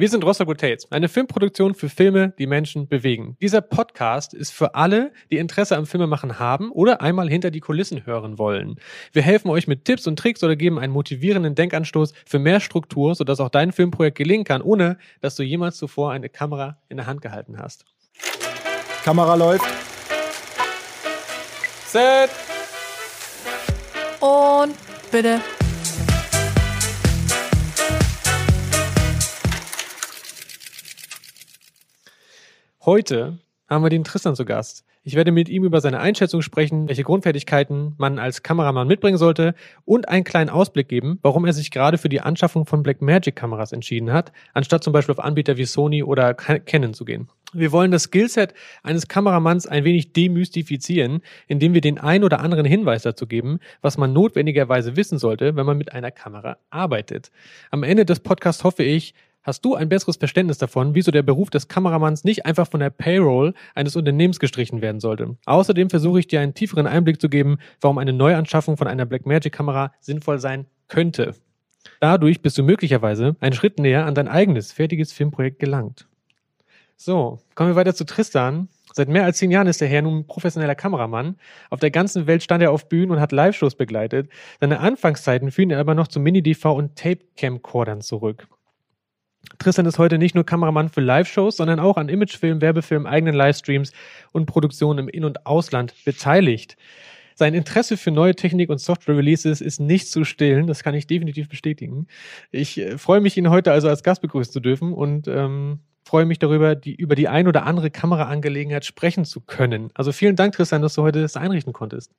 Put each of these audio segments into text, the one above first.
Wir sind Rostock Tales, eine Filmproduktion für Filme, die Menschen bewegen. Dieser Podcast ist für alle, die Interesse am Filmemachen haben oder einmal hinter die Kulissen hören wollen. Wir helfen euch mit Tipps und Tricks oder geben einen motivierenden Denkanstoß für mehr Struktur, sodass auch dein Filmprojekt gelingen kann, ohne dass du jemals zuvor eine Kamera in der Hand gehalten hast. Kamera läuft. Set. Und bitte. Heute haben wir den Tristan zu Gast. Ich werde mit ihm über seine Einschätzung sprechen, welche Grundfertigkeiten man als Kameramann mitbringen sollte und einen kleinen Ausblick geben, warum er sich gerade für die Anschaffung von Blackmagic Kameras entschieden hat, anstatt zum Beispiel auf Anbieter wie Sony oder Canon zu gehen. Wir wollen das Skillset eines Kameramanns ein wenig demystifizieren, indem wir den ein oder anderen Hinweis dazu geben, was man notwendigerweise wissen sollte, wenn man mit einer Kamera arbeitet. Am Ende des Podcasts hoffe ich, Hast du ein besseres Verständnis davon, wieso der Beruf des Kameramanns nicht einfach von der Payroll eines Unternehmens gestrichen werden sollte? Außerdem versuche ich dir einen tieferen Einblick zu geben, warum eine Neuanschaffung von einer Blackmagic-Kamera sinnvoll sein könnte. Dadurch bist du möglicherweise einen Schritt näher an dein eigenes, fertiges Filmprojekt gelangt. So, kommen wir weiter zu Tristan. Seit mehr als zehn Jahren ist der Herr nun professioneller Kameramann. Auf der ganzen Welt stand er auf Bühnen und hat Live-Shows begleitet. Seine Anfangszeiten führen er aber noch zu Mini-DV und Tape-Camcordern zurück. Tristan ist heute nicht nur Kameramann für Live-Shows, sondern auch an Imagefilm, Werbefilm, eigenen Livestreams und Produktionen im In- und Ausland beteiligt. Sein Interesse für neue Technik und Software-Releases ist nicht zu stillen, das kann ich definitiv bestätigen. Ich äh, freue mich, ihn heute also als Gast begrüßen zu dürfen und ähm, freue mich darüber, die, über die ein oder andere Kameraangelegenheit sprechen zu können. Also vielen Dank, Tristan, dass du heute das einrichten konntest.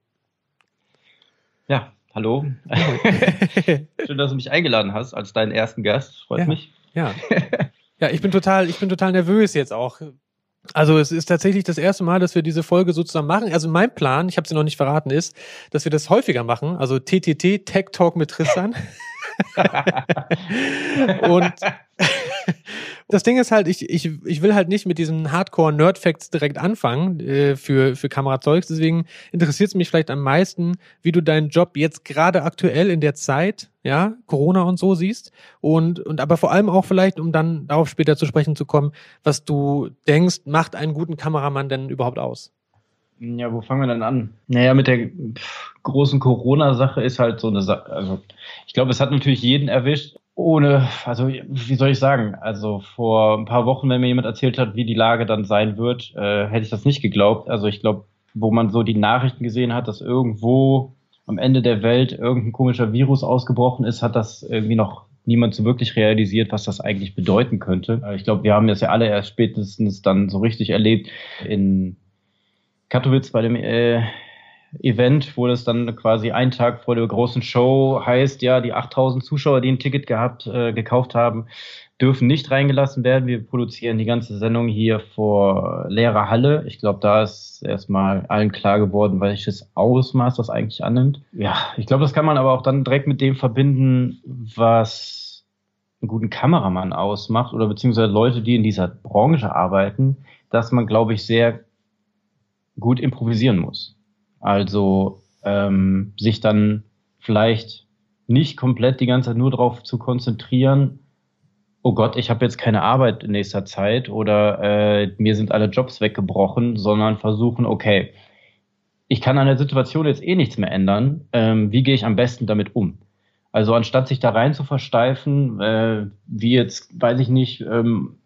Ja, hallo. Schön, dass du mich eingeladen hast als deinen ersten Gast. Freut ja. mich. Ja. Ja, ich bin total, ich bin total nervös jetzt auch. Also es ist tatsächlich das erste Mal, dass wir diese Folge so zusammen machen. Also mein Plan, ich habe sie noch nicht verraten, ist, dass wir das häufiger machen. Also TTT, Tech Talk mit Tristan. und das Ding ist halt, ich, ich, ich will halt nicht mit diesen Hardcore-Nerd-Facts direkt anfangen äh, für, für Kamerazeugs. Deswegen interessiert es mich vielleicht am meisten, wie du deinen Job jetzt gerade aktuell in der Zeit, ja, Corona und so siehst. Und, und aber vor allem auch vielleicht, um dann darauf später zu sprechen zu kommen, was du denkst, macht einen guten Kameramann denn überhaupt aus? Ja, wo fangen wir denn an? Naja, mit der großen Corona-Sache ist halt so eine Sache. Also, ich glaube, es hat natürlich jeden erwischt ohne, also wie soll ich sagen, also vor ein paar Wochen, wenn mir jemand erzählt hat, wie die Lage dann sein wird, äh, hätte ich das nicht geglaubt. Also ich glaube, wo man so die Nachrichten gesehen hat, dass irgendwo am Ende der Welt irgendein komischer Virus ausgebrochen ist, hat das irgendwie noch niemand so wirklich realisiert, was das eigentlich bedeuten könnte. Äh, ich glaube, wir haben das ja alle erst spätestens dann so richtig erlebt in Katowice bei dem äh, Event, wo das dann quasi einen Tag vor der großen Show heißt, ja, die 8000 Zuschauer, die ein Ticket gehabt, äh, gekauft haben, dürfen nicht reingelassen werden. Wir produzieren die ganze Sendung hier vor leerer Halle. Ich glaube, da ist erstmal allen klar geworden, welches Ausmaß das eigentlich annimmt. Ja, ich glaube, das kann man aber auch dann direkt mit dem verbinden, was einen guten Kameramann ausmacht oder beziehungsweise Leute, die in dieser Branche arbeiten, dass man, glaube ich, sehr gut improvisieren muss. Also ähm, sich dann vielleicht nicht komplett die ganze Zeit nur darauf zu konzentrieren, oh Gott, ich habe jetzt keine Arbeit in nächster Zeit oder äh, mir sind alle Jobs weggebrochen, sondern versuchen, okay, ich kann an der Situation jetzt eh nichts mehr ändern, ähm, wie gehe ich am besten damit um? Also anstatt sich da rein zu versteifen, äh, wie jetzt, weiß ich nicht, ähm,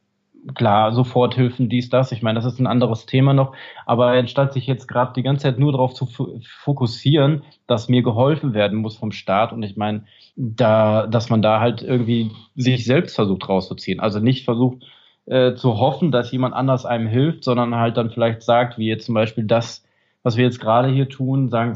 klar, Soforthilfen, dies, das. Ich meine, das ist ein anderes Thema noch. Aber anstatt sich jetzt gerade die ganze Zeit nur darauf zu fokussieren, dass mir geholfen werden muss vom Staat und ich meine, da, dass man da halt irgendwie sich selbst versucht rauszuziehen. Also nicht versucht äh, zu hoffen, dass jemand anders einem hilft, sondern halt dann vielleicht sagt, wie jetzt zum Beispiel das, was wir jetzt gerade hier tun, sagen,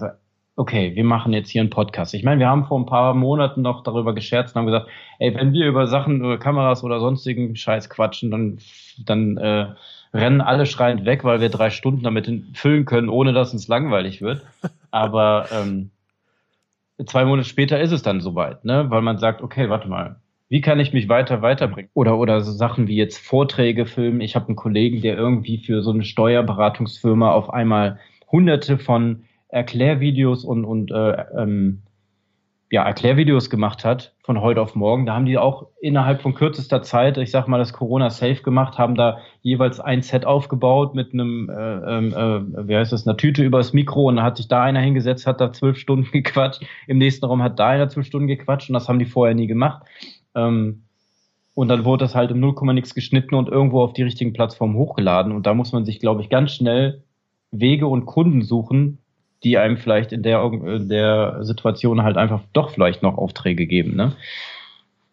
okay, wir machen jetzt hier einen Podcast. Ich meine, wir haben vor ein paar Monaten noch darüber gescherzt und haben gesagt, ey, wenn wir über Sachen, über Kameras oder sonstigen Scheiß quatschen, dann, dann äh, rennen alle schreiend weg, weil wir drei Stunden damit füllen können, ohne dass uns langweilig wird. Aber ähm, zwei Monate später ist es dann soweit, ne? Weil man sagt, okay, warte mal, wie kann ich mich weiter weiterbringen? Oder oder so Sachen wie jetzt Vorträge filmen. Ich habe einen Kollegen, der irgendwie für so eine Steuerberatungsfirma auf einmal hunderte von Erklärvideos und, und äh, ähm, ja, Erklärvideos gemacht hat von heute auf morgen. Da haben die auch innerhalb von kürzester Zeit, ich sag mal, das Corona safe gemacht, haben da jeweils ein Set aufgebaut mit einem, äh, ähm, äh, wie heißt das, einer Tüte übers Mikro und da hat sich da einer hingesetzt, hat da zwölf Stunden gequatscht. Im nächsten Raum hat da einer zwölf Stunden gequatscht und das haben die vorher nie gemacht. Ähm, und dann wurde das halt im 0, nix geschnitten und irgendwo auf die richtigen Plattformen hochgeladen. Und da muss man sich, glaube ich, ganz schnell Wege und Kunden suchen, die einem vielleicht in der, in der Situation halt einfach doch vielleicht noch Aufträge geben. Ne?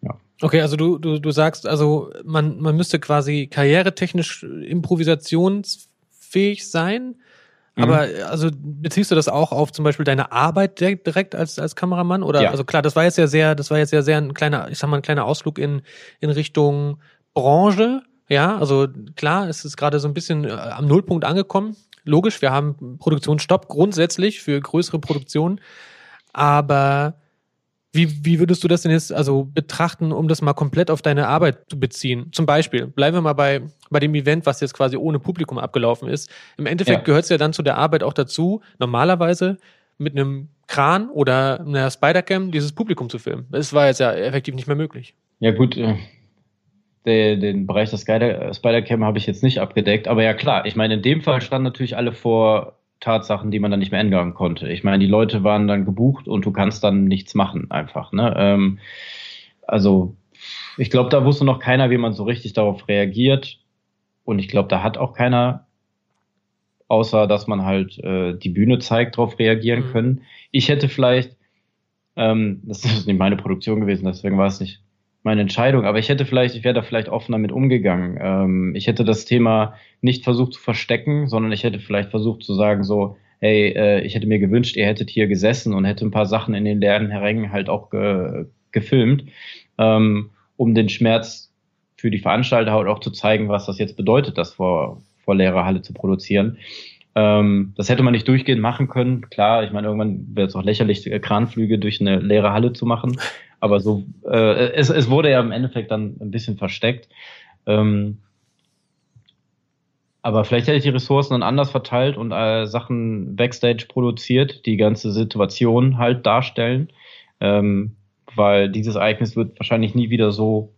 Ja. Okay, also du, du, du sagst, also man, man müsste quasi karrieretechnisch improvisationsfähig sein. Mhm. Aber also beziehst du das auch auf zum Beispiel deine Arbeit direkt als, als Kameramann? Oder ja. also klar, das war jetzt ja sehr, das war jetzt ja sehr ein kleiner, ich sag mal, ein kleiner Ausflug in, in Richtung Branche. Ja, also klar, es ist gerade so ein bisschen äh, am Nullpunkt angekommen logisch, wir haben Produktionsstopp grundsätzlich für größere Produktionen, aber wie, wie würdest du das denn jetzt also betrachten, um das mal komplett auf deine Arbeit zu beziehen? Zum Beispiel, bleiben wir mal bei, bei dem Event, was jetzt quasi ohne Publikum abgelaufen ist. Im Endeffekt ja. gehört es ja dann zu der Arbeit auch dazu, normalerweise mit einem Kran oder einer Spidercam dieses Publikum zu filmen. Das war jetzt ja effektiv nicht mehr möglich. Ja gut, äh, den, den Bereich der Spider-Cam habe ich jetzt nicht abgedeckt. Aber ja klar, ich meine, in dem Fall standen natürlich alle vor Tatsachen, die man dann nicht mehr ändern konnte. Ich meine, die Leute waren dann gebucht und du kannst dann nichts machen einfach. Ne? Ähm, also ich glaube, da wusste noch keiner, wie man so richtig darauf reagiert. Und ich glaube, da hat auch keiner, außer dass man halt äh, die Bühne zeigt, darauf reagieren mhm. können. Ich hätte vielleicht, ähm, das ist nicht meine Produktion gewesen, deswegen war es nicht meine Entscheidung. Aber ich hätte vielleicht, ich wäre da vielleicht offen damit umgegangen. Ähm, ich hätte das Thema nicht versucht zu verstecken, sondern ich hätte vielleicht versucht zu sagen so, hey, äh, ich hätte mir gewünscht, ihr hättet hier gesessen und hätte ein paar Sachen in den leeren Rängen halt auch ge gefilmt, ähm, um den Schmerz für die Veranstalter halt auch zu zeigen, was das jetzt bedeutet, das vor, vor leerer Halle zu produzieren. Ähm, das hätte man nicht durchgehend machen können. Klar, ich meine, irgendwann wäre es auch lächerlich, Kranflüge durch eine leere Halle zu machen. Aber so, äh, es, es wurde ja im Endeffekt dann ein bisschen versteckt. Ähm, aber vielleicht hätte ich die Ressourcen dann anders verteilt und äh, Sachen Backstage produziert, die ganze Situation halt darstellen. Ähm, weil dieses Ereignis wird wahrscheinlich nie wieder so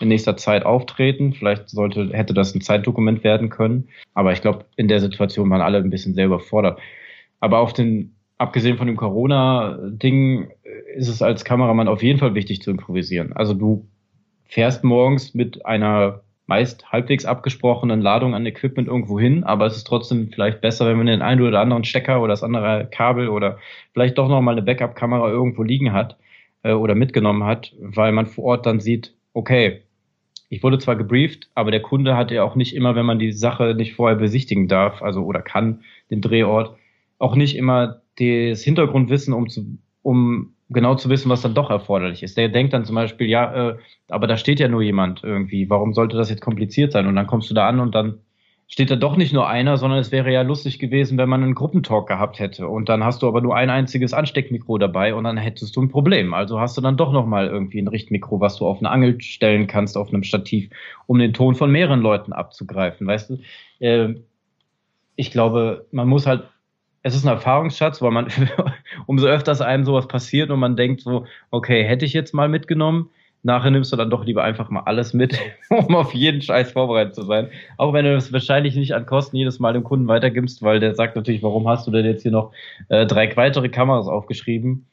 in nächster Zeit auftreten. Vielleicht sollte, hätte das ein Zeitdokument werden können. Aber ich glaube, in der Situation waren alle ein bisschen sehr überfordert. Aber auf den, abgesehen von dem Corona-Ding, ist es als Kameramann auf jeden Fall wichtig zu improvisieren. Also du fährst morgens mit einer meist halbwegs abgesprochenen Ladung an Equipment irgendwo hin, aber es ist trotzdem vielleicht besser, wenn man den einen oder anderen Stecker oder das andere Kabel oder vielleicht doch nochmal eine Backup-Kamera irgendwo liegen hat äh, oder mitgenommen hat, weil man vor Ort dann sieht, okay, ich wurde zwar gebrieft, aber der Kunde hat ja auch nicht immer, wenn man die Sache nicht vorher besichtigen darf, also oder kann, den Drehort, auch nicht immer das Hintergrundwissen, um zu, um genau zu wissen, was dann doch erforderlich ist. Der denkt dann zum Beispiel, ja, äh, aber da steht ja nur jemand irgendwie, warum sollte das jetzt kompliziert sein? Und dann kommst du da an und dann steht da doch nicht nur einer, sondern es wäre ja lustig gewesen, wenn man einen Gruppentalk gehabt hätte. Und dann hast du aber nur ein einziges Ansteckmikro dabei und dann hättest du ein Problem. Also hast du dann doch nochmal irgendwie ein Richtmikro, was du auf eine Angel stellen kannst, auf einem Stativ, um den Ton von mehreren Leuten abzugreifen. Weißt du? Äh, ich glaube, man muss halt es ist ein Erfahrungsschatz, weil man umso öfters einem sowas passiert und man denkt so, okay, hätte ich jetzt mal mitgenommen, nachher nimmst du dann doch lieber einfach mal alles mit, um auf jeden Scheiß vorbereitet zu sein. Auch wenn du das wahrscheinlich nicht an Kosten jedes Mal dem Kunden weitergibst, weil der sagt natürlich, warum hast du denn jetzt hier noch äh, drei weitere Kameras aufgeschrieben?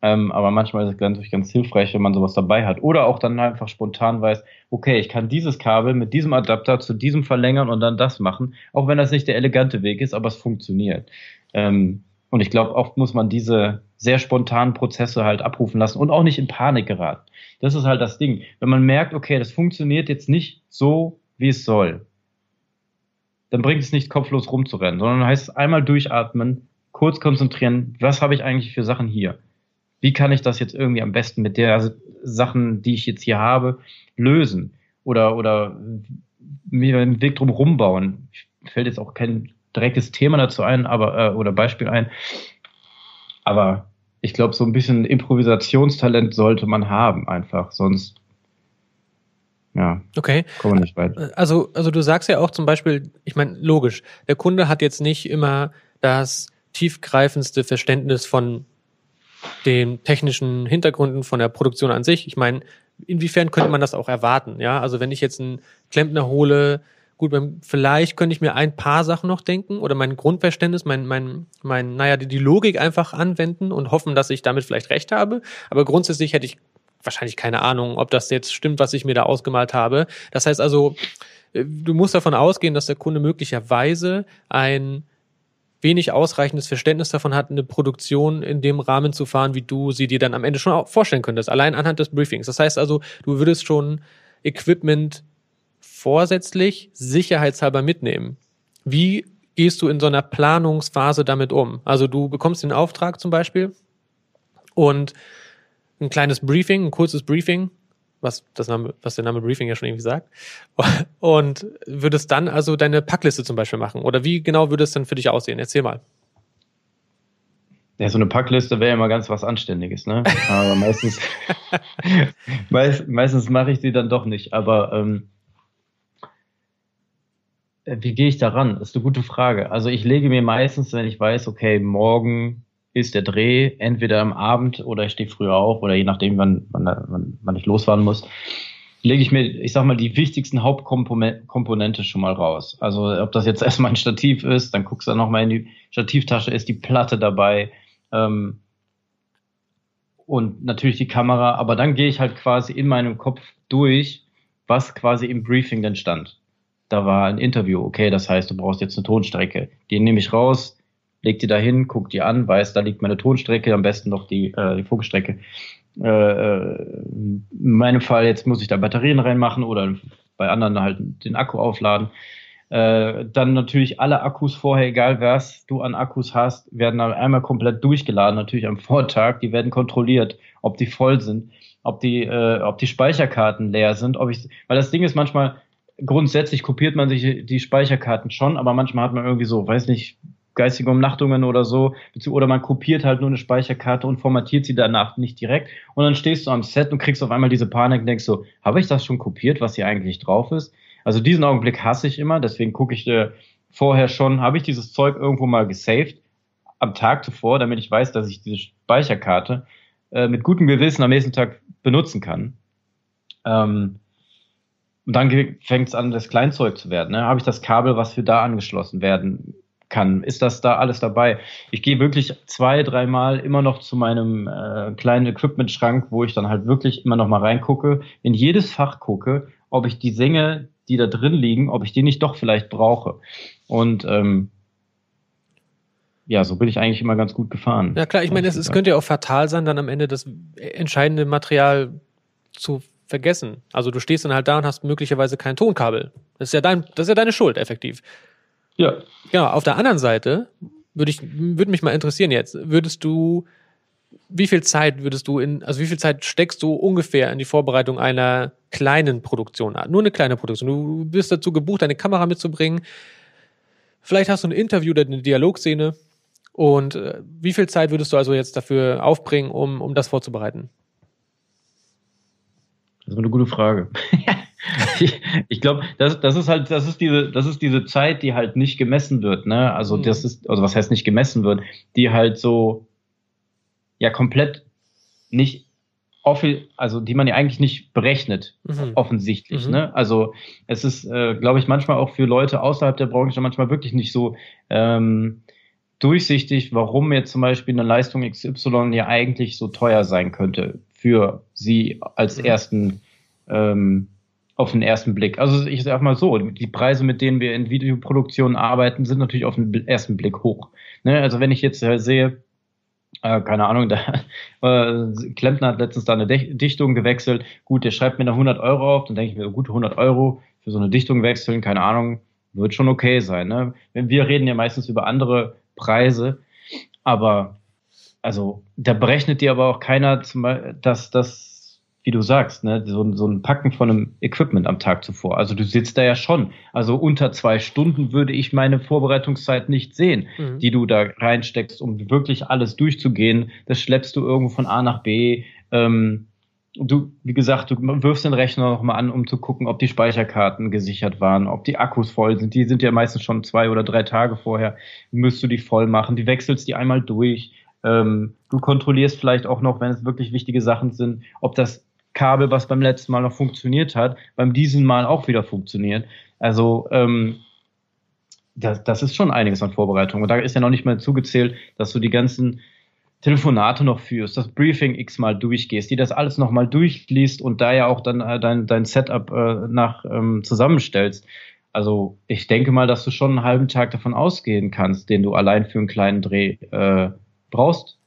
Ähm, aber manchmal ist es natürlich ganz hilfreich, wenn man sowas dabei hat. Oder auch dann einfach spontan weiß, okay, ich kann dieses Kabel mit diesem Adapter zu diesem verlängern und dann das machen, auch wenn das nicht der elegante Weg ist, aber es funktioniert. Ähm, und ich glaube, oft muss man diese sehr spontanen Prozesse halt abrufen lassen und auch nicht in Panik geraten. Das ist halt das Ding. Wenn man merkt, okay, das funktioniert jetzt nicht so, wie es soll, dann bringt es nicht kopflos rumzurennen, sondern heißt es einmal durchatmen, kurz konzentrieren, was habe ich eigentlich für Sachen hier? Wie kann ich das jetzt irgendwie am besten mit der Sachen, die ich jetzt hier habe, lösen? Oder, oder mir einen Weg drum rumbauen? Fällt jetzt auch kein direktes Thema dazu ein, aber äh, oder Beispiel ein. Aber ich glaube, so ein bisschen Improvisationstalent sollte man haben, einfach. Sonst ja. Okay. Kommen wir nicht weit. Also, also du sagst ja auch zum Beispiel, ich meine, logisch, der Kunde hat jetzt nicht immer das tiefgreifendste Verständnis von den technischen Hintergründen von der Produktion an sich. Ich meine, inwiefern könnte man das auch erwarten? Ja, also wenn ich jetzt einen Klempner hole, gut, vielleicht könnte ich mir ein paar Sachen noch denken oder mein Grundverständnis, mein, mein, mein, naja, die, die Logik einfach anwenden und hoffen, dass ich damit vielleicht recht habe. Aber grundsätzlich hätte ich wahrscheinlich keine Ahnung, ob das jetzt stimmt, was ich mir da ausgemalt habe. Das heißt also, äh, du musst davon ausgehen, dass der Kunde möglicherweise ein wenig ausreichendes Verständnis davon hat, eine Produktion in dem Rahmen zu fahren, wie du sie dir dann am Ende schon vorstellen könntest, allein anhand des Briefings. Das heißt also, du würdest schon Equipment vorsätzlich sicherheitshalber mitnehmen. Wie gehst du in so einer Planungsphase damit um? Also du bekommst den Auftrag zum Beispiel und ein kleines Briefing, ein kurzes Briefing, was, das Name, was der Name Briefing ja schon irgendwie sagt, und würdest dann also deine Packliste zum Beispiel machen? Oder wie genau würde es dann für dich aussehen? Erzähl mal. Ja, so eine Packliste wäre immer ganz was Anständiges, ne? Aber meistens, meist, meistens mache ich sie dann doch nicht. Aber ähm, wie gehe ich daran? Ist eine gute Frage. Also ich lege mir meistens, wenn ich weiß, okay, morgen ist der Dreh, entweder am Abend oder ich stehe früher auf oder je nachdem, wann, wann, wann, wann ich losfahren muss, lege ich mir, ich sag mal, die wichtigsten Hauptkomponente schon mal raus. Also ob das jetzt erstmal ein Stativ ist, dann guckst du dann nochmal in die Stativtasche, ist die Platte dabei ähm, und natürlich die Kamera, aber dann gehe ich halt quasi in meinem Kopf durch, was quasi im Briefing denn stand da war ein Interview, okay, das heißt, du brauchst jetzt eine Tonstrecke. Die nehme ich raus, leg die da hin, guck die an, weiß, da liegt meine Tonstrecke, am besten noch die, äh, die Funkstrecke. Äh, äh, in meinem Fall jetzt muss ich da Batterien reinmachen oder bei anderen halt den Akku aufladen. Äh, dann natürlich alle Akkus vorher, egal was du an Akkus hast, werden dann einmal komplett durchgeladen, natürlich am Vortag. Die werden kontrolliert, ob die voll sind, ob die, äh, ob die Speicherkarten leer sind, ob ich, weil das Ding ist manchmal, grundsätzlich kopiert man sich die Speicherkarten schon, aber manchmal hat man irgendwie so, weiß nicht, geistige Umnachtungen oder so, oder man kopiert halt nur eine Speicherkarte und formatiert sie danach nicht direkt und dann stehst du am Set und kriegst auf einmal diese Panik und denkst so, habe ich das schon kopiert, was hier eigentlich drauf ist? Also diesen Augenblick hasse ich immer, deswegen gucke ich äh, vorher schon, habe ich dieses Zeug irgendwo mal gesaved am Tag zuvor, damit ich weiß, dass ich diese Speicherkarte äh, mit gutem Gewissen am nächsten Tag benutzen kann. Ähm, und dann fängt es an, das Kleinzeug zu werden. Ne? Habe ich das Kabel, was für da angeschlossen werden kann? Ist das da alles dabei? Ich gehe wirklich zwei, dreimal immer noch zu meinem äh, kleinen Equipment-Schrank, wo ich dann halt wirklich immer noch mal reingucke, in jedes Fach gucke, ob ich die Sänger, die da drin liegen, ob ich die nicht doch vielleicht brauche. Und ähm, ja, so bin ich eigentlich immer ganz gut gefahren. Ja klar, ich meine, es, es könnte ja auch fatal sein, dann am Ende das entscheidende Material zu vergessen. Also du stehst dann halt da und hast möglicherweise kein Tonkabel. Das ist ja dein, das ist ja deine Schuld, effektiv. Ja. Genau. Auf der anderen Seite würde ich, würde mich mal interessieren jetzt, würdest du, wie viel Zeit würdest du in, also wie viel Zeit steckst du ungefähr in die Vorbereitung einer kleinen Produktion? Nur eine kleine Produktion. Du bist dazu gebucht, deine Kamera mitzubringen. Vielleicht hast du ein Interview oder eine Dialogszene. Und äh, wie viel Zeit würdest du also jetzt dafür aufbringen, um, um das vorzubereiten? Das ist eine gute Frage. ich, ich glaube, das, das ist halt, das ist diese, das ist diese Zeit, die halt nicht gemessen wird, ne? Also mhm. das ist, also was heißt nicht gemessen wird, die halt so ja komplett nicht also die man ja eigentlich nicht berechnet, mhm. offensichtlich. Mhm. Ne? Also es ist, äh, glaube ich, manchmal auch für Leute außerhalb der Branche manchmal wirklich nicht so ähm, durchsichtig, warum jetzt zum Beispiel eine Leistung XY ja eigentlich so teuer sein könnte für sie als mhm. ersten ähm, auf den ersten Blick. Also ich sage mal so, die Preise, mit denen wir in Videoproduktionen arbeiten, sind natürlich auf den ersten Blick hoch. Ne? Also wenn ich jetzt äh, sehe, äh, keine Ahnung, der äh, Klempner hat letztens da eine Dichtung gewechselt. Gut, der schreibt mir da 100 Euro auf, dann denke ich mir, gut, 100 Euro für so eine Dichtung wechseln, keine Ahnung, wird schon okay sein. Ne? Wir reden ja meistens über andere Preise, aber also da berechnet dir aber auch keiner, dass das, wie du sagst, ne, so, so ein Packen von einem Equipment am Tag zuvor. Also du sitzt da ja schon. Also unter zwei Stunden würde ich meine Vorbereitungszeit nicht sehen, mhm. die du da reinsteckst, um wirklich alles durchzugehen. Das schleppst du irgendwo von A nach B. Ähm, du, wie gesagt, du wirfst den Rechner nochmal an, um zu gucken, ob die Speicherkarten gesichert waren, ob die Akkus voll sind. Die sind ja meistens schon zwei oder drei Tage vorher, müsst du die voll machen. Die wechselst die einmal durch Ähm, du kontrollierst vielleicht auch noch, wenn es wirklich wichtige Sachen sind, ob das Kabel, was beim letzten Mal noch funktioniert hat, beim diesen Mal auch wieder funktioniert. Also ähm, das, das ist schon einiges an Vorbereitung. Und da ist ja noch nicht mal zugezählt, dass du die ganzen Telefonate noch führst, das Briefing x-mal durchgehst, die das alles nochmal durchliest und da ja auch dann äh, dein, dein Setup äh, nach ähm, zusammenstellst. Also ich denke mal, dass du schon einen halben Tag davon ausgehen kannst, den du allein für einen kleinen Dreh äh, brauchst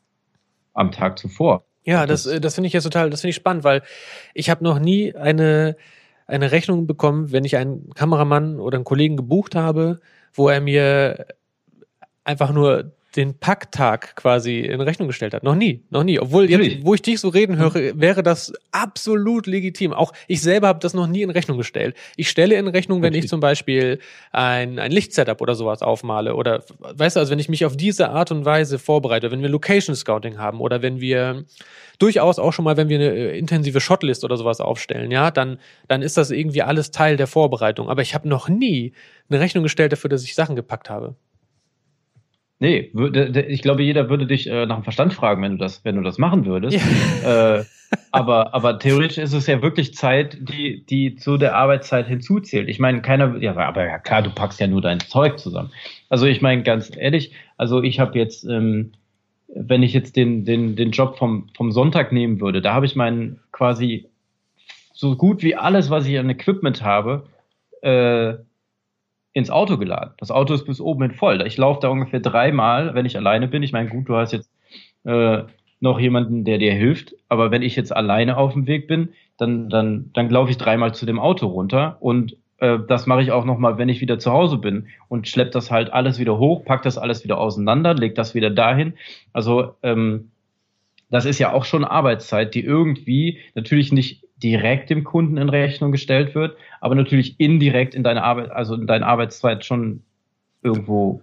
am Tag zuvor. Ja, das, das, äh, das finde ich jetzt total, das finde ich spannend, weil ich habe noch nie eine, eine Rechnung bekommen, wenn ich einen Kameramann oder einen Kollegen gebucht habe, wo er mir einfach nur den Packtag quasi in Rechnung gestellt hat. Noch nie, noch nie. Obwohl jetzt, wo ich dich so reden höre, wäre das absolut legitim. Auch ich selber habe das noch nie in Rechnung gestellt. Ich stelle in Rechnung, wenn ich zum Beispiel ein, ein Lichtsetup oder sowas aufmale oder, weißt du, also wenn ich mich auf diese Art und Weise vorbereite, wenn wir Location Scouting haben oder wenn wir durchaus auch schon mal, wenn wir eine äh, intensive Shotlist oder sowas aufstellen, ja, dann, dann ist das irgendwie alles Teil der Vorbereitung. Aber ich habe noch nie eine Rechnung gestellt dafür, dass ich Sachen gepackt habe. Nee, ich glaube, jeder würde dich äh, nach dem Verstand fragen, wenn du das, wenn du das machen würdest. Ja. Äh, aber, aber theoretisch ist es ja wirklich Zeit, die, die zu der Arbeitszeit hinzuzählt. Ich meine, keiner, ja, aber ja klar, du packst ja nur dein Zeug zusammen. Also ich meine, ganz ehrlich, also ich habe jetzt, ähm, wenn ich jetzt den, den, den Job vom, vom Sonntag nehmen würde, da habe ich meinen quasi so gut wie alles, was ich an Equipment habe, äh, ins Auto geladen. Das Auto ist bis oben hin voll. Ich laufe da ungefähr dreimal, wenn ich alleine bin. Ich meine, gut, du hast jetzt äh, noch jemanden, der dir hilft, aber wenn ich jetzt alleine auf dem Weg bin, dann, dann, dann laufe ich dreimal zu dem Auto runter und äh, das mache ich auch nochmal, wenn ich wieder zu Hause bin und schlepp das halt alles wieder hoch, pack das alles wieder auseinander, leg das wieder dahin. Also ähm, das ist ja auch schon Arbeitszeit, die irgendwie natürlich nicht direkt dem Kunden in Rechnung gestellt wird, aber natürlich indirekt in deine Arbeit, also in deine Arbeitszeit schon irgendwo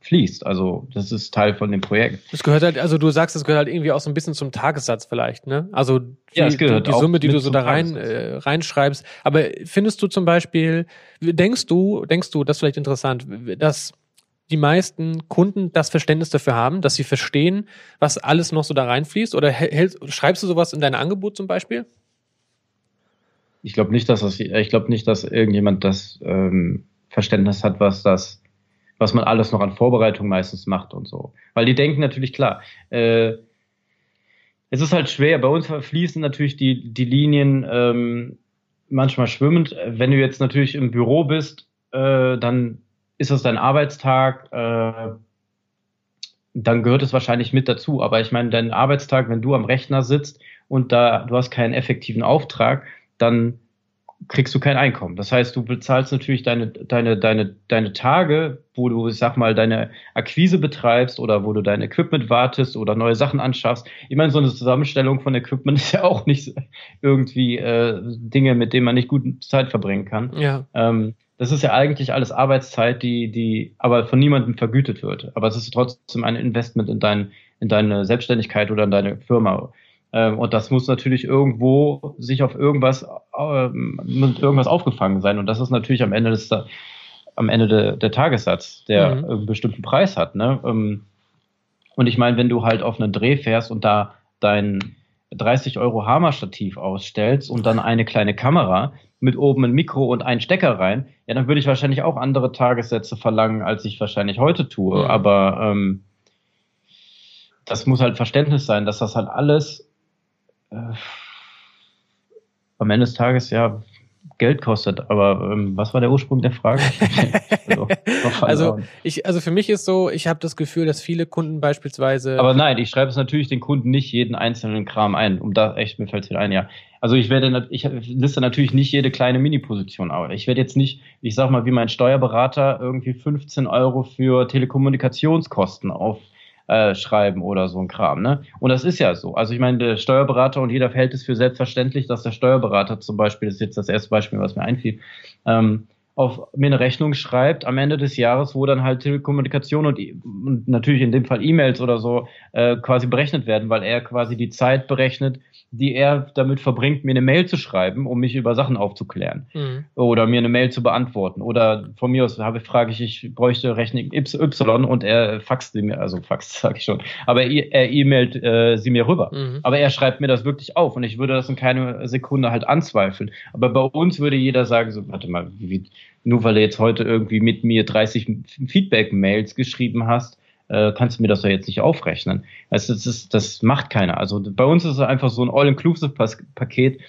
fließt. Also das ist Teil von dem Projekt. Das gehört halt, also du sagst, das gehört halt irgendwie auch so ein bisschen zum Tagessatz vielleicht, ne? Also die, ja, die, die Summe, die du so da rein äh, reinschreibst. Aber findest du zum Beispiel, denkst du, denkst du, das ist vielleicht interessant, dass die meisten Kunden das Verständnis dafür haben, dass sie verstehen, was alles noch so da reinfließt? Oder hältst, schreibst du sowas in dein Angebot zum Beispiel? Ich glaube nicht, dass das, ich glaube nicht, dass irgendjemand das ähm, Verständnis hat, was das, was man alles noch an Vorbereitung meistens macht und so. Weil die denken natürlich klar, äh, es ist halt schwer. Bei uns fließen natürlich die, die Linien ähm, manchmal schwimmend. Wenn du jetzt natürlich im Büro bist, äh, dann ist das dein Arbeitstag, äh, dann gehört es wahrscheinlich mit dazu. Aber ich meine, dein Arbeitstag, wenn du am Rechner sitzt und da du hast keinen effektiven Auftrag, dann kriegst du kein Einkommen. Das heißt, du bezahlst natürlich deine, deine, deine, deine Tage, wo du, ich sag mal, deine Akquise betreibst oder wo du dein Equipment wartest oder neue Sachen anschaffst. Ich meine, so eine Zusammenstellung von Equipment ist ja auch nicht irgendwie äh, Dinge, mit denen man nicht gut Zeit verbringen kann. Ja. Ähm, das ist ja eigentlich alles Arbeitszeit, die, die aber von niemandem vergütet wird. Aber es ist trotzdem ein Investment in, dein, in deine Selbstständigkeit oder in deine Firma. Ähm, und das muss natürlich irgendwo sich auf irgendwas, ähm, mit irgendwas aufgefangen sein. Und das ist natürlich am Ende des, am Ende de, der Tagessatz, der mhm. einen bestimmten Preis hat. Ne? Ähm, und ich meine, wenn du halt auf einen Dreh fährst und da dein 30 Euro Hammer-Stativ ausstellst und dann eine kleine Kamera mit oben ein Mikro und einen Stecker rein, ja, dann würde ich wahrscheinlich auch andere Tagessätze verlangen, als ich wahrscheinlich heute tue. Mhm. Aber ähm, das muss halt Verständnis sein, dass das halt alles äh, am Ende des Tages ja Geld kostet. Aber ähm, was war der Ursprung der Frage? also, also, ich, also für mich ist so, ich habe das Gefühl, dass viele Kunden beispielsweise. Aber nein, ich schreibe es natürlich den Kunden nicht jeden einzelnen Kram ein. Um da echt, mir fällt es wieder ein, ja. Also ich werde, ich liste natürlich nicht jede kleine Mini-Position aus. Ich werde jetzt nicht, ich sag mal, wie mein Steuerberater irgendwie 15 Euro für Telekommunikationskosten auf äh, schreiben oder so ein Kram. Ne? Und das ist ja so. Also ich meine, der Steuerberater und jeder hält es für selbstverständlich, dass der Steuerberater zum Beispiel, das ist jetzt das erste Beispiel, was mir einfiel, ähm, auf mir eine Rechnung schreibt am Ende des Jahres, wo dann halt Telekommunikation und, und natürlich in dem Fall E-Mails oder so äh, quasi berechnet werden, weil er quasi die Zeit berechnet, die er damit verbringt, mir eine Mail zu schreiben, um mich über Sachen aufzuklären mhm. oder mir eine Mail zu beantworten oder von mir aus habe, frage ich, ich bräuchte Rechnung Y und er faxt sie mir, also faxt sage ich schon, aber er e-mailt äh, sie mir rüber. Mhm. Aber er schreibt mir das wirklich auf und ich würde das in keine Sekunde halt anzweifeln. Aber bei uns würde jeder sagen so, warte mal, wie, nur weil du jetzt heute irgendwie mit mir 30 Feedback-Mails geschrieben hast, äh, kannst du mir das ja jetzt nicht aufrechnen. Also das, ist, das macht keiner. Also bei uns ist es einfach so ein All-Inclusive-Paket.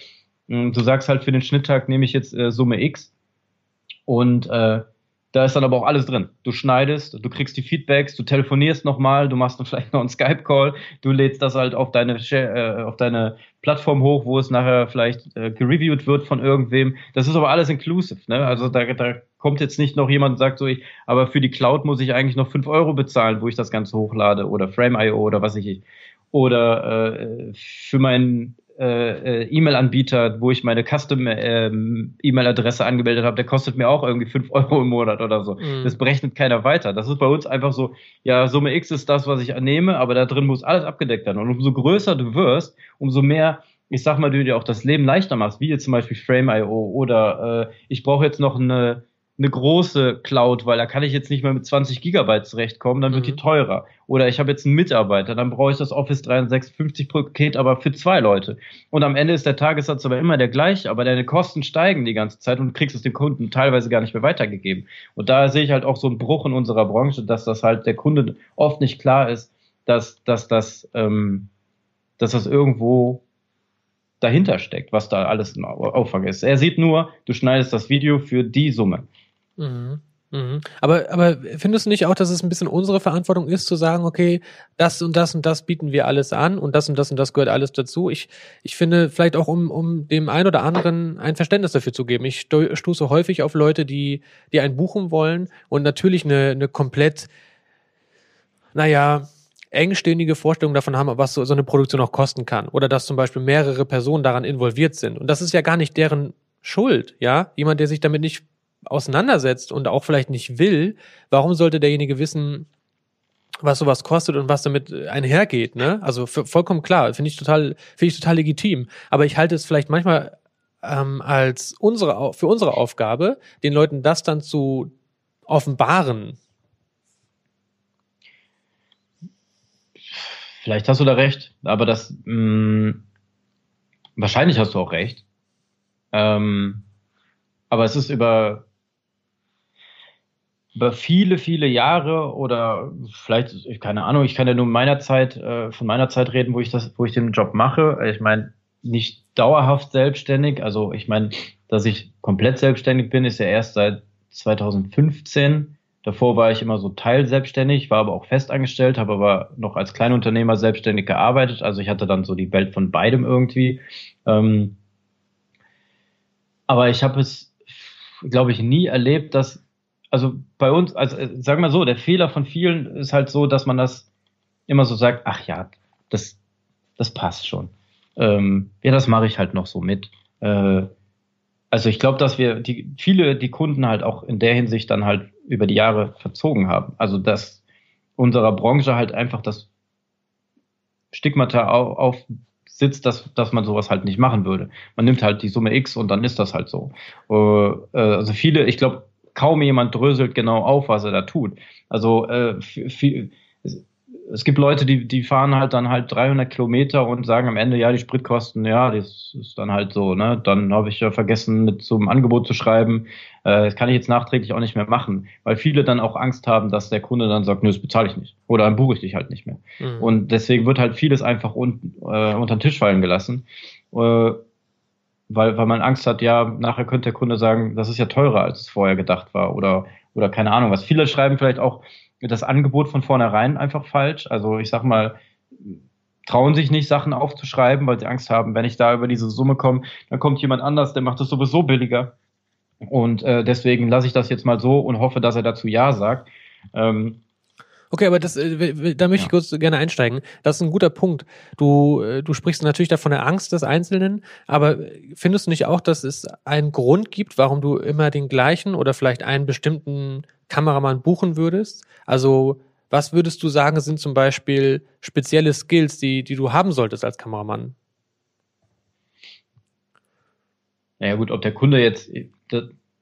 Hm, du sagst halt, für den Schnitttag nehme ich jetzt äh, Summe X und äh, da ist dann aber auch alles drin. Du schneidest, du kriegst die Feedbacks, du telefonierst nochmal, du machst dann vielleicht noch einen Skype-Call, du lädst das halt auf deine, äh, auf deine Plattform hoch, wo es nachher vielleicht äh, gereviewt wird von irgendwem. Das ist aber alles inclusive. Ne? Also da, da kommt jetzt nicht noch jemand und sagt so, ich, aber für die Cloud muss ich eigentlich noch fünf Euro bezahlen, wo ich das Ganze hochlade oder Frame.io oder was ich. Oder äh, für meinen äh, äh, E-Mail-Anbieter, wo ich meine Custom-E-Mail-Adresse ähm, angemeldet habe, der kostet mir auch irgendwie 5 Euro im Monat oder so. Mhm. Das berechnet keiner weiter. Das ist bei uns einfach so, ja, Summe X ist das, was ich annehme, aber da drin muss alles abgedeckt werden. Und umso größer du wirst, umso mehr ich sag mal, du dir auch das Leben leichter machst, wie jetzt zum Beispiel Frame.io oder äh, ich brauche jetzt noch eine eine große Cloud, weil da kann ich jetzt nicht mehr mit 20 Gigabyte zurechtkommen, dann wird mhm. die teurer. Oder ich habe jetzt einen Mitarbeiter, dann brauche ich das Office 356 Paket aber für zwei Leute. Und am Ende ist der Tagessatz aber immer der gleiche, aber deine Kosten steigen die ganze Zeit und du kriegst es dem Kunden teilweise gar nicht mehr weitergegeben. Und da sehe ich halt auch so einen Bruch in unserer Branche, dass das halt der Kunde oft nicht klar ist, dass, dass das, ähm, dass das irgendwo dahinter steckt, was da alles ein Aufwand ist. Er sieht nur, du schneidest das Video für die Summe. Mhm. Mhm. Aber, aber findest du nicht auch, dass es ein bisschen unsere Verantwortung ist, zu sagen, okay, das und das und das bieten wir alles an und das und das und das gehört alles dazu? Ich, ich finde, vielleicht auch, um, um dem einen oder anderen ein Verständnis dafür zu geben. Ich stoße häufig auf Leute, die, die einen buchen wollen und natürlich eine, eine komplett, naja, engständige Vorstellung davon haben, was so, so eine Produktion auch kosten kann. Oder dass zum Beispiel mehrere Personen daran involviert sind. Und das ist ja gar nicht deren Schuld, ja? Jemand, der sich damit nicht auseinandersetzt und auch vielleicht nicht will, warum sollte derjenige wissen, was sowas kostet und was damit einhergeht, ne? Also vollkommen klar, finde ich total, finde ich total legitim. Aber ich halte es vielleicht manchmal ähm, als unsere für unsere Aufgabe, den Leuten das dann zu offenbaren. Vielleicht hast du da recht, aber das mh, mm, wahrscheinlich hast du auch recht. Ähm, aber es ist über über viele, viele Jahre oder vielleicht, keine Ahnung, ich kann ja nur meiner Zeit, äh, von meiner Zeit reden, wo ich das, wo ich den Job mache. Ich meine, nicht dauerhaft selbstständig. Also ich meine, dass ich komplett selbstständig bin, ist ja erst seit 2015. Davor war ich immer so teilselbstständig, war aber auch festangestellt, habe aber noch als Kleinunternehmer selbstständig gearbeitet. Also ich hatte dann so die Welt von beidem irgendwie. Ähm, aber ich habe es, glaube ich, nie erlebt, dass also bei uns, also äh, sagen wir so, der Fehler von vielen ist halt so, dass man das immer so sagt, ach ja, das, das passt schon. Ähm, ja, das mache ich halt noch so mit. Äh, also ich glaube, dass wir die viele die Kunden halt auch in der Hinsicht dann halt über die Jahre verzogen haben. Also dass unserer Branche halt einfach das Stigmata auf, auf dass, dass man sowas halt nicht machen würde. Man nimmt halt die Summe X und dann ist das halt so. Äh, äh also viele, ich glaube, kaum jemand dröselt genau auf, was er da tut. Also äh, viel, es gibt Leute, die, die fahren halt dann halt 300 Kilometer und sagen am Ende, ja, die Spritkosten, ja, das ist dann halt so, ne? Dann habe ich ja vergessen, mit so einem Angebot zu schreiben. Äh, das kann ich jetzt nachträglich auch nicht mehr machen, weil viele dann auch Angst haben, dass der Kunde dann sagt, nö, das bezahle ich nicht. Oder dann buche ich dich halt nicht mehr. Mhm. Und deswegen wird halt vieles einfach un, äh, unter den Tisch fallen gelassen. Äh, weil, weil man Angst hat, ja, nachher könnte der Kunde sagen, das ist ja teurer, als es vorher gedacht war oder, oder keine Ahnung was. Viele schreiben vielleicht auch das Angebot von vornherein einfach falsch. Also ich sag mal, trauen sich nicht, Sachen aufzuschreiben, weil sie Angst haben, wenn ich da über diese Summe komme, dann kommt jemand anders, der macht das sowieso billiger. Und äh, deswegen lasse ich das jetzt mal so und hoffe, dass er dazu Ja sagt. Ähm, Okay, aber das, äh, da möchte ich kurz gerne einsteigen. Das ist ein guter Punkt. Du, äh, du sprichst natürlich da von der Angst des Einzelnen, aber findest du nicht auch, dass es einen Grund gibt, warum du immer den gleichen oder vielleicht einen bestimmten Kameramann buchen würdest? Also, was würdest du sagen, sind zum Beispiel spezielle Skills, die, die du haben solltest als Kameramann? Naja gut, ob der Kunde jetzt,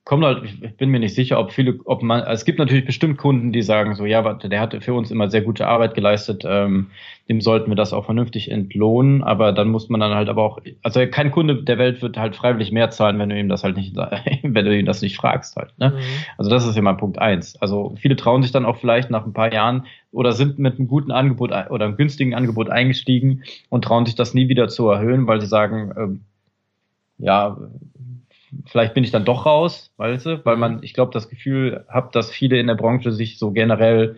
kommt halt, ich bin mir nicht sicher, ob viele, ob man, also es gibt natürlich bestimmt Kunden, die sagen so, ja, warte, der hat für uns immer sehr gute Arbeit geleistet, ähm, dem sollten wir das auch vernünftig entlohnen, aber dann muss man dann halt aber auch, also kein Kunde der Welt wird halt freiwillig mehr zahlen, wenn du ihm das halt nicht, wenn du ihm das nicht fragst halt, ne? Mhm. Also das ist ja mal Punkt eins. Also viele trauen sich dann auch vielleicht nach ein paar Jahren oder sind mit einem guten Angebot oder einem günstigen Angebot eingestiegen und trauen sich das nie wieder zu erhöhen, weil sie sagen, ähm, ja, vielleicht bin ich dann doch raus, weißt du, weil man, ich glaube, das Gefühl habe, dass viele in der Branche sich so generell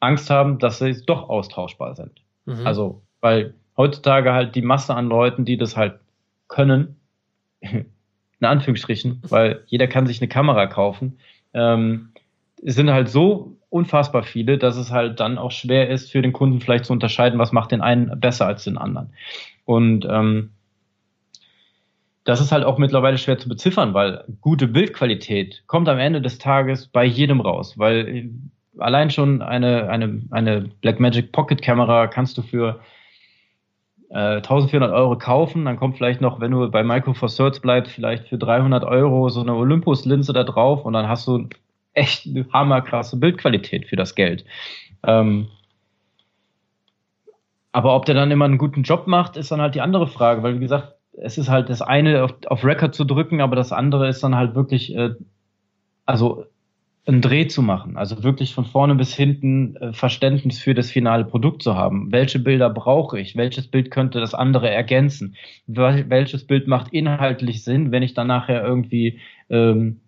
Angst haben, dass sie doch austauschbar sind. Mhm. Also, weil heutzutage halt die Masse an Leuten, die das halt können, in Anführungsstrichen, weil jeder kann sich eine Kamera kaufen, ähm, sind halt so unfassbar viele, dass es halt dann auch schwer ist, für den Kunden vielleicht zu unterscheiden, was macht den einen besser als den anderen. Und ähm, das ist halt auch mittlerweile schwer zu beziffern, weil gute Bildqualität kommt am Ende des Tages bei jedem raus, weil äh, allein schon eine, eine, eine Blackmagic Pocket Kamera kannst du für äh, 1400 Euro kaufen, dann kommt vielleicht noch, wenn du bei Micro Four Thirds bleibst, vielleicht für 300 Euro so eine Olympus-Linse da drauf und dann hast du echt eine hammerkrasse Bildqualität für das Geld. Ähm, aber ob der dann immer einen guten Job macht, ist dann halt die andere Frage, weil wie gesagt, es ist halt das eine auf, auf Record zu drücken, aber das andere ist dann halt wirklich, äh, also einen Dreh zu machen, also wirklich von vorne bis hinten äh, Verständnis für das finale Produkt zu haben. Welche Bilder brauche ich? Welches Bild könnte das andere ergänzen? Welches Bild macht inhaltlich Sinn, wenn ich dann nachher irgendwie ähm,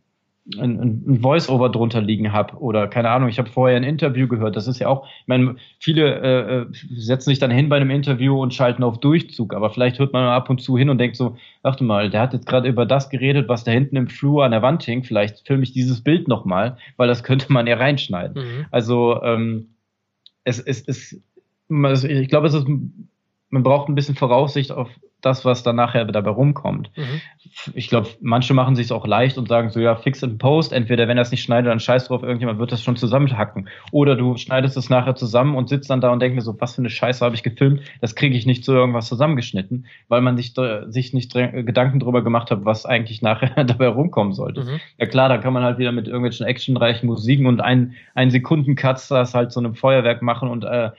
ein, ein Voice-Over drunter liegen habe oder keine Ahnung, ich habe vorher ein Interview gehört. Das ist ja auch, ich meine, viele äh, äh, setzen sich dann hin bei einem Interview und schalten auf Durchzug, aber vielleicht hört man ab und zu hin und denkt so, warte mal, der hat jetzt gerade über das geredet, was da hinten im Flur an der Wand hing, vielleicht filme ich dieses Bild nochmal, weil das könnte man ja reinschneiden. Mhm. Also ähm, es, es, es, ich glaube, es ist, man braucht ein bisschen Voraussicht auf das, was dann nachher dabei rumkommt. Mhm. Ich glaube, manche machen sich auch leicht und sagen so, ja, fix in Post. Entweder, wenn er es nicht schneidet, dann scheiß drauf, irgendjemand wird das schon zusammenhacken. Oder du schneidest es nachher zusammen und sitzt dann da und denkst mir so, was für eine Scheiße habe ich gefilmt? Das kriege ich nicht so irgendwas zusammengeschnitten, weil man sich, sich nicht Gedanken darüber gemacht hat, was eigentlich nachher dabei rumkommen sollte. Mhm. Ja klar, da kann man halt wieder mit irgendwelchen actionreichen Musiken und ein, ein Sekunden-Cuts das halt so einem Feuerwerk machen und äh,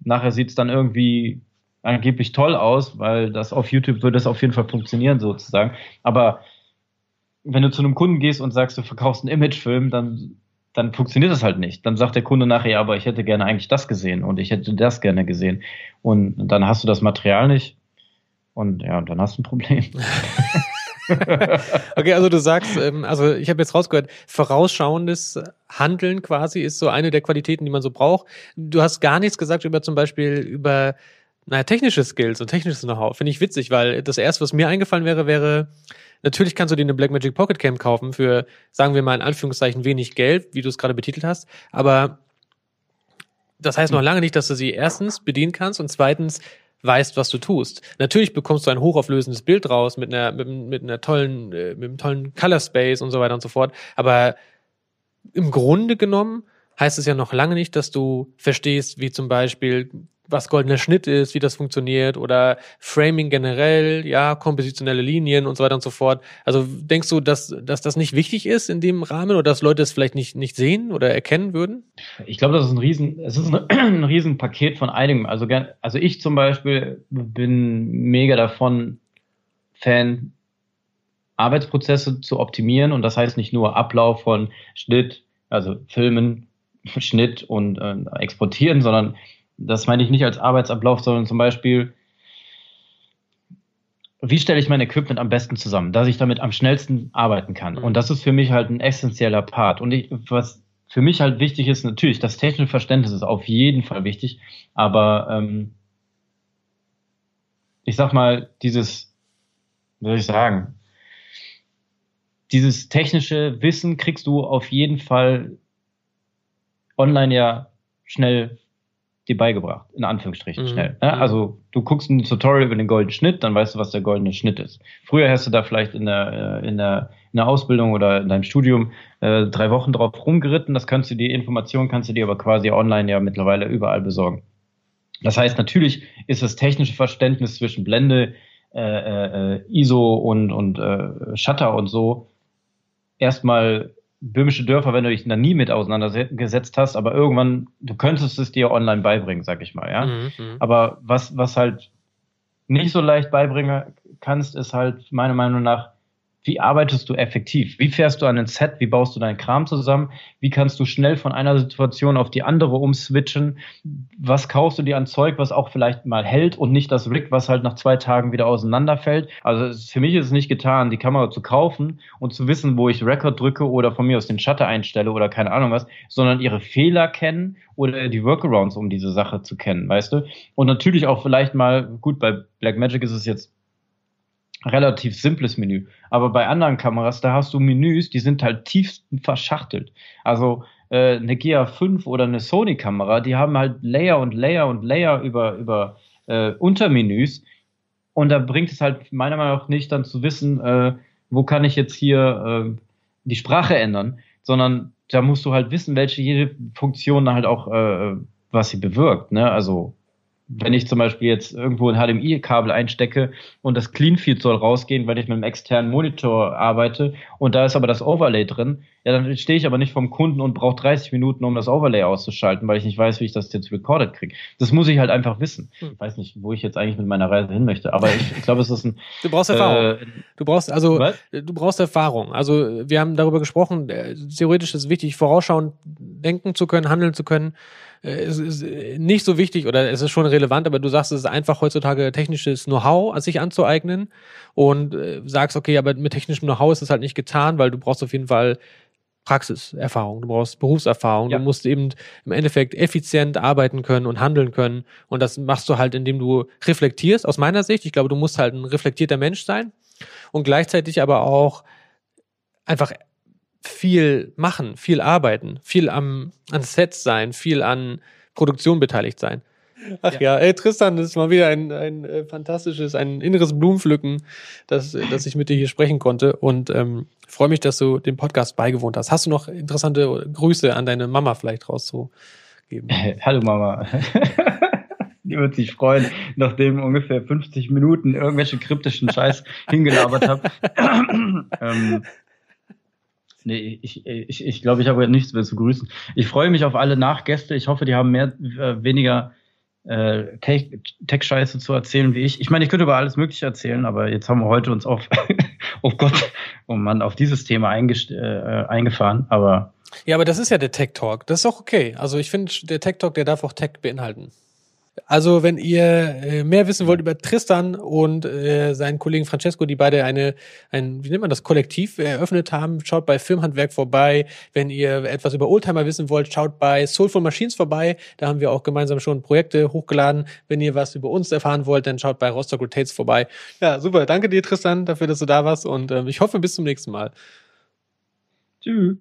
nachher sieht's dann irgendwie angeblich toll aus, weil das auf YouTube würde es auf jeden Fall funktionieren sozusagen. Aber wenn du zu einem Kunden gehst und sagst, du verkaufst einen Imagefilm, dann dann funktioniert das halt nicht. Dann sagt der Kunde nachher, ja, aber ich hätte gerne eigentlich das gesehen und ich hätte das gerne gesehen. Und dann hast du das Material nicht und ja, dann hast du ein Problem. okay, also du sagst, ähm, also ich habe jetzt rausgehört, vorausschauendes Handeln quasi ist so eine der Qualitäten, die man so braucht. Du hast gar nichts gesagt über zum Beispiel über naja, technische Skills und technisches Know-how. Finde ich witzig, weil das erste, was mir eingefallen wäre, wäre, natürlich kannst du dir eine Blackmagic Pocket Cam kaufen für, sagen wir mal in Anführungszeichen, wenig Geld, wie du es gerade betitelt hast. Aber das heißt noch lange nicht, dass du sie erstens bedienen kannst und zweitens weißt, was du tust. Natürlich bekommst du ein hochauflösendes Bild raus mit einer, mit, mit einer tollen, äh, mit einem tollen Color Space und so weiter und so fort. Aber im Grunde genommen heißt es ja noch lange nicht, dass du verstehst, wie zum Beispiel was goldener Schnitt ist, wie das funktioniert oder Framing generell, ja, kompositionelle Linien und so weiter und so fort. Also denkst du, dass, dass das nicht wichtig ist in dem Rahmen oder dass Leute es vielleicht nicht, nicht sehen oder erkennen würden? Ich glaube, das ist ein riesen, es ist ein, ein riesen von einigem. Also, also ich zum Beispiel bin mega davon Fan, Arbeitsprozesse zu optimieren und das heißt nicht nur Ablauf von Schnitt, also Filmen, Schnitt und äh, exportieren, sondern das meine ich nicht als Arbeitsablauf, sondern zum Beispiel, wie stelle ich mein Equipment am besten zusammen, dass ich damit am schnellsten arbeiten kann. Und das ist für mich halt ein essentieller Part. Und ich, was für mich halt wichtig ist, natürlich, das technische Verständnis ist auf jeden Fall wichtig, aber ähm, ich sag mal, dieses, wie soll ich sagen, dieses technische Wissen kriegst du auf jeden Fall online ja schnell dir beigebracht, in Anführungsstrichen Mhm. schnell. Ne? Also du guckst ein Tutorial über den goldenen Schnitt, dann weißt du, was der goldene Schnitt ist. Früher hast du da vielleicht in der, äh, in der, in der Ausbildung oder in deinem Studium äh, drei Wochen drauf rumgeritten. Das kannst du die Information kannst du dir aber quasi online ja mittlerweile überall besorgen. Das heißt, natürlich ist das technische Verständnis zwischen Blende, äh, äh, ISO und, und äh, Shutter und so erstmal böhmische Dörfer, wenn du dich da nie mit auseinandergesetzt hast, aber irgendwann, du könntest es dir online beibringen, sag ich mal, ja. Mhm, mhm. Aber was, was halt nicht so leicht beibringen kannst, ist halt meiner Meinung nach, wie arbeitest du effektiv? Wie fährst du an ein Set? Wie baust du deinen Kram zusammen? Wie kannst du schnell von einer Situation auf die andere umswitchen? Was kaufst du dir an Zeug, was auch vielleicht mal hält und nicht das Rig, was halt nach zwei Tagen wieder auseinanderfällt? Also für mich ist es nicht getan, die Kamera zu kaufen und zu wissen, wo ich Record drücke oder von mir aus den Shutter einstelle oder keine Ahnung was, sondern ihre Fehler kennen oder die Workarounds, um diese Sache zu kennen, weißt du? Und natürlich auch vielleicht mal, gut, bei Blackmagic ist es jetzt relativ simples Menü. Aber bei anderen Kameras, da hast du Menüs, die sind halt tiefsten verschachtelt. Also äh, eine GA5 oder eine Sony-Kamera, die haben halt Layer und Layer und Layer über, über äh, Untermenüs. Und da bringt es halt meiner Meinung nach nicht dann zu wissen, äh, wo kann ich jetzt hier äh, die Sprache ändern, sondern da musst du halt wissen, welche jede Funktion halt auch, äh, was sie bewirkt. Ne? Also wenn ich zum Beispiel jetzt irgendwo ein HDMI-Kabel einstecke und das Cleanfield soll rausgehen, weil ich mit einem externen Monitor arbeite und da ist aber das Overlay drin, ja, dann stehe ich aber nicht vom Kunden und brauche 30 Minuten, um das Overlay auszuschalten, weil ich nicht weiß, wie ich das jetzt recorded kriege. Das muss ich halt einfach wissen. Hm. Ich weiß nicht, wo ich jetzt eigentlich mit meiner Reise hin möchte, aber ich, ich glaube, es ist ein Du brauchst Erfahrung. Äh, Du brauchst also was? du brauchst Erfahrung. Also wir haben darüber gesprochen, äh, theoretisch ist es wichtig, vorausschauend denken zu können, handeln zu können. Äh, Es ist äh, nicht so wichtig oder es ist schon relevant, aber du sagst, es ist einfach heutzutage technisches Know-how sich anzueignen und äh, sagst, okay, aber mit technischem Know-how ist es halt nicht getan, weil du brauchst auf jeden Fall Praxiserfahrung, du brauchst Berufserfahrung, Ja. du musst eben im Endeffekt effizient arbeiten können und handeln können und das machst du halt, indem du reflektierst, aus meiner Sicht. Ich glaube, du musst halt ein reflektierter Mensch sein und gleichzeitig aber auch einfach viel machen, viel arbeiten, viel am an Sets sein, viel an Produktion beteiligt sein. Ach ja, ey Tristan, das ist mal wieder ein, ein äh, fantastisches, ein inneres Blumenpflücken, dass, äh, dass ich mit dir hier sprechen konnte und ähm, freue mich, dass du dem Podcast beigewohnt hast. Hast du noch interessante Grüße an deine Mama vielleicht rauszugeben? Hallo Mama. Die wird sich freuen, nachdem ungefähr 50 Minuten irgendwelche kryptischen Scheiß hingelabert habe. ähm, nee, ich, ich, ich glaube, ich habe nichts mehr zu grüßen. Ich freue mich auf alle Nachgäste. Ich hoffe, die haben mehr, äh, weniger äh, Tech- Tech-Scheiße zu erzählen wie ich. Ich meine, ich könnte über alles Mögliche erzählen, aber jetzt haben wir heute uns auf, oh Gott, oh Mann, auf dieses Thema eingest- äh, eingefahren. Aber Ja, aber das ist ja der Tech Talk. Das ist auch okay. Also ich finde, der Tech Talk, der darf auch Tech beinhalten. Also wenn ihr äh, mehr wissen wollt über Tristan und äh, seinen Kollegen Francesco, die beide eine, ein, wie nennt man das, Kollektiv eröffnet haben, schaut bei Filmhandwerk vorbei. Wenn ihr etwas über Oldtimer wissen wollt, schaut bei Soulful Machines vorbei. Da haben wir auch gemeinsam schon Projekte hochgeladen. Wenn ihr was über uns erfahren wollt, dann schaut bei Rostock Rotates vorbei. Ja, super. Danke dir, Tristan, dafür, dass du da warst und ähm, ich hoffe, bis zum nächsten Mal. tschüss.